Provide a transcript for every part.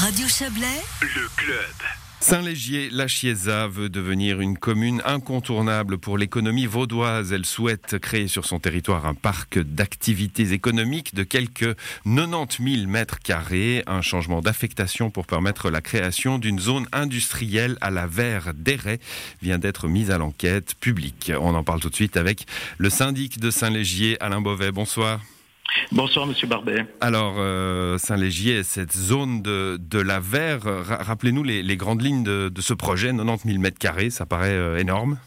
Radio Chablais, le club. Saint-Légier-La Chiesa veut devenir une commune incontournable pour l'économie vaudoise. Elle souhaite créer sur son territoire un parc d'activités économiques de quelques 90 000 mètres carrés. Un changement d'affectation pour permettre la création d'une zone industrielle à la Verre d'Éret vient d'être mise à l'enquête publique. On en parle tout de suite avec le syndic de Saint-Légier, Alain Beauvais. Bonsoir. Bonsoir, Monsieur Barbet. Alors, euh, Saint-Légier, cette zone de, la verre, rappelez-nous les, grandes lignes de, ce projet, 90 000 mètres carrés, ça paraît euh, énorme.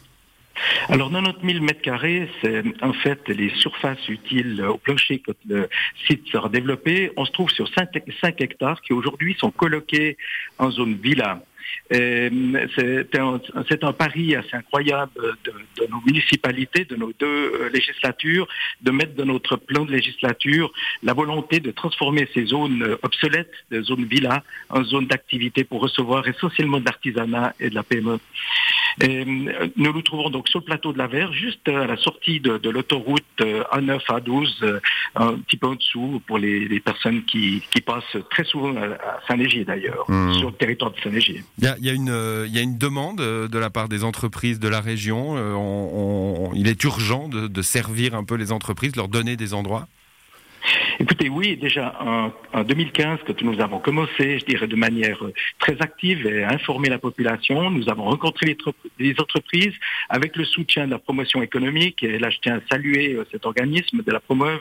Alors 90 000 mètres carrés, c'est en fait les surfaces utiles au plancher quand le site sera développé. On se trouve sur 5, 5 hectares qui aujourd'hui sont coloqués en zone villa. Euh, c'est un, pari assez incroyable de, nos municipalités, de nos deux euh, législatures, de mettre dans notre plan de législature la volonté de transformer ces zones euh, obsolètes, de zones villas, en zones d'activité pour recevoir essentiellement de l'artisanat et de la PME. Et nous nous trouvons donc sur le plateau de la Verre, juste à la sortie de, l'autoroute A9, A12, un petit peu en dessous pour les, personnes qui, passent très souvent à Saint-Légier d'ailleurs, mmh. sur le territoire de Saint-Légier. Il y, a, une, euh, il y a une demande euh, de la part des entreprises de la région. Euh, il est urgent de, de servir un peu les entreprises, leur donner des endroits? Écoutez, oui, déjà en, 2015, quand nous avons commencé, je dirais de manière très active et à informer la population, nous avons rencontré les, entreprises avec le soutien de la promotion économique. Et là, je tiens à saluer euh, cet organisme de la Promeuve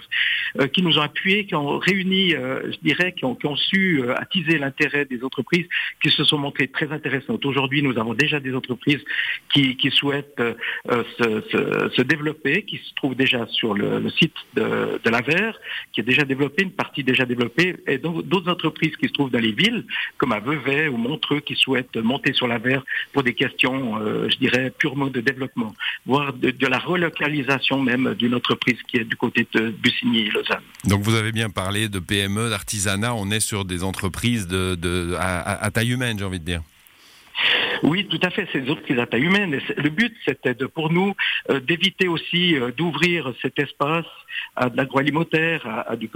euh, qui nous ont appuyés, qui ont réuni, euh, je dirais, qui ont, su attiser l'intérêt des entreprises, qui se sont montrées très intéressantes. Aujourd'hui, nous avons déjà des entreprises qui, souhaitent se, développer, qui se trouvent déjà sur le, site de, de la Verre, qui est déjà développé, une partie déjà développée, et d'autres entreprises qui se trouvent dans les villes, comme à Vevey ou Montreux, qui souhaitent monter sur la verre pour des questions, euh, je dirais, purement de développement, voire de, la relocalisation même d'une entreprise qui est du côté de Bussigny-Lausanne. Donc vous avez bien parlé de PME, d'artisanat, on est sur des entreprises de, à taille humaine, j'ai envie de dire. Oui, tout à fait, c'est des entreprises à taille humaine. Le but, c'était pour nous euh, d'éviter aussi euh, d'ouvrir cet espace à de l'agroalimentaire, à, du,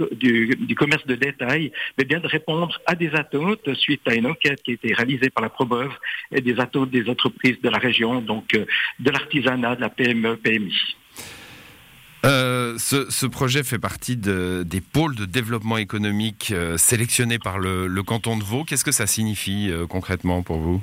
commerce de détail, mais bien de répondre à des attentes suite à une enquête qui a été réalisée par la Probov et des attentes des entreprises de la région, donc euh, de l'artisanat, de la PME, PMI. ce, projet fait partie des pôles de développement économique sélectionnés par le, canton de Vaud. Qu'est-ce que ça signifie concrètement pour vous?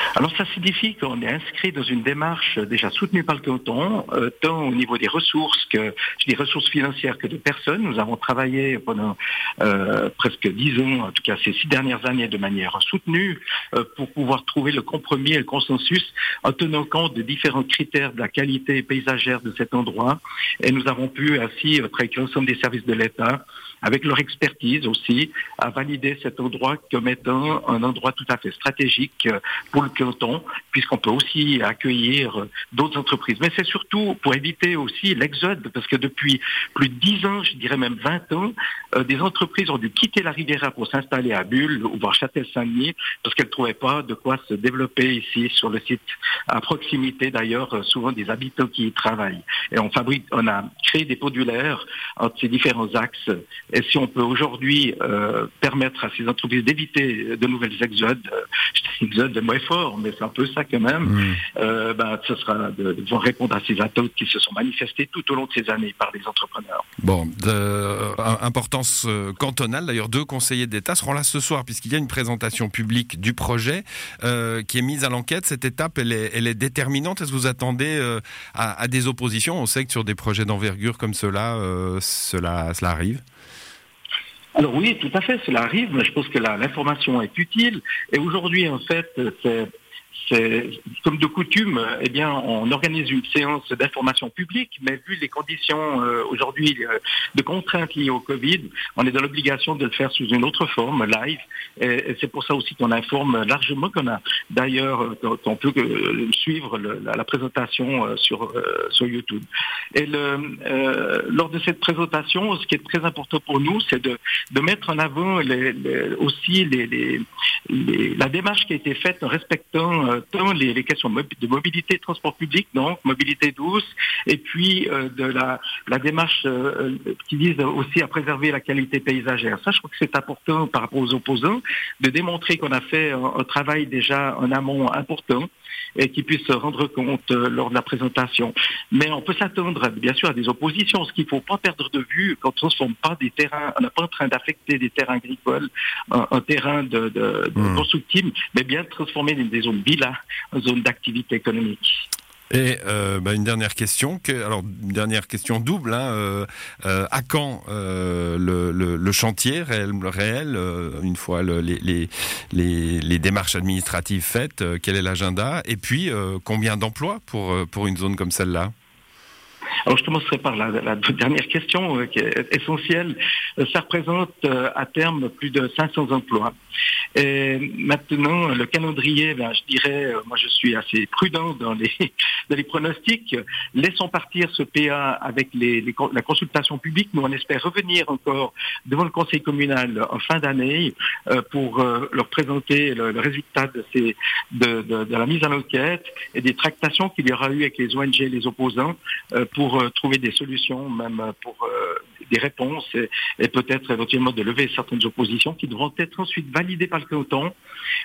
alors ça signifie qu'on est inscrit dans une démarche déjà soutenue par le canton, euh, tant au niveau des ressources que des ressources financières que de personnes. Nous avons travaillé pendant euh, presque dix ans, en tout cas ces six dernières années, de manière soutenue euh, pour pouvoir trouver le compromis et le consensus en tenant compte des différents critères de la qualité paysagère de cet endroit. Et nous avons pu ainsi, avec l'ensemble des services de l'État, avec leur expertise aussi, à valider cet endroit comme étant un endroit tout à fait stratégique pour le puisqu'on peut aussi accueillir d'autres entreprises. Mais c'est surtout pour éviter aussi l'exode, parce que depuis plus de 10 ans, je dirais même 20 ans, euh, des entreprises ont dû quitter la Riviera pour s'installer à Bulle ou voir Châtel-Saint-Denis, parce qu'elles ne trouvaient pas de quoi se développer ici sur le site, à proximité d'ailleurs euh, souvent des habitants qui y travaillent. Et on fabrique, on a créé des modulaires entre ces différents axes et si on peut aujourd'hui euh, permettre à ces entreprises d'éviter de nouvelles exodes, euh, exodes moins fort, mais c'est un peu ça quand même, mm. euh, ben, ce sera de, pouvoir répondre à ces attentes qui se sont manifestées tout au long de ces années par les entrepreneurs. Bon, importance cantonale, d'ailleurs deux conseillers d'État seront là ce soir puisqu'il y a une présentation publique du projet qui est mise à l'enquête. Cette étape, elle est, elle est déterminante. Est-ce que vous attendez à, à, des oppositions? On sait que sur des projets d'envergure comme cela, cela, cela arrive. Alors oui, tout à fait, cela arrive, mais je pense que l'information est utile. Et aujourd'hui, en fait, c'est comme de coutume, eh bien, on organise une séance d'information publique, mais vu les conditions euh, aujourd'hui euh, de contraintes liées au Covid, on est dans l'obligation de le faire sous une autre forme, live. C'est pour ça aussi qu'on informe largement, qu'on a d'ailleurs, euh, qu'on peut suivre la, présentation sur, sur YouTube. Et lors de cette présentation, ce qui est très important pour nous, c'est de, mettre en avant aussi la démarche qui a été faite en respectant tant les, questions de mobilité, transport public, donc mobilité douce, et puis de la, la démarche qui vise aussi à préserver la qualité paysagère. Ça, je crois que c'est important par rapport aux opposants de démontrer qu'on a fait un, travail déjà en amont important et qui puisse se rendre compte lors de la présentation. Mais on peut s'attendre, bien sûr, à des oppositions. Ce qu'il ne faut pas perdre de vue quand on ne transforme pas des terrains, on n'est pas en train d'affecter des terrains agricoles, un, terrain de, de, hmm. mais bien transformer des zones villas en zones d'activité économique. Et euh, bah, une dernière question, alors une dernière question double. Hein, euh, euh, à quand le, chantier réel, réel une fois les, les, démarches administratives faites Quel est l'agenda? Et puis combien d'emplois pour pour une zone comme celle-là? Alors je commencerai par la, dernière question euh, qui est essentielle. Euh, ça représente euh, à terme plus de 500 emplois. Et maintenant, le calendrier, ben, je dirais, moi je suis assez prudent dans les, pronostics. Laissons partir ce PA avec la consultation publique. Nous, on espère revenir encore devant le conseil communal en fin d'année pour leur présenter le, résultat de, la mise en enquête et des tractations qu'il y aura eu avec les ONG, les opposants, pour euh, trouver des solutions, même pour euh, des réponses et, peut-être éventuellement de lever certaines oppositions qui devront être ensuite validées par le canton.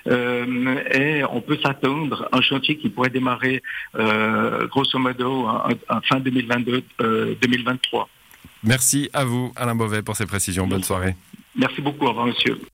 Euh, et on peut s'attendre à un chantier qui pourrait démarrer grosso modo en, fin 2022-2023. Merci à vous, Alain Beauvais, pour ces précisions. Bonne soirée. Merci beaucoup. Au revoir, monsieur.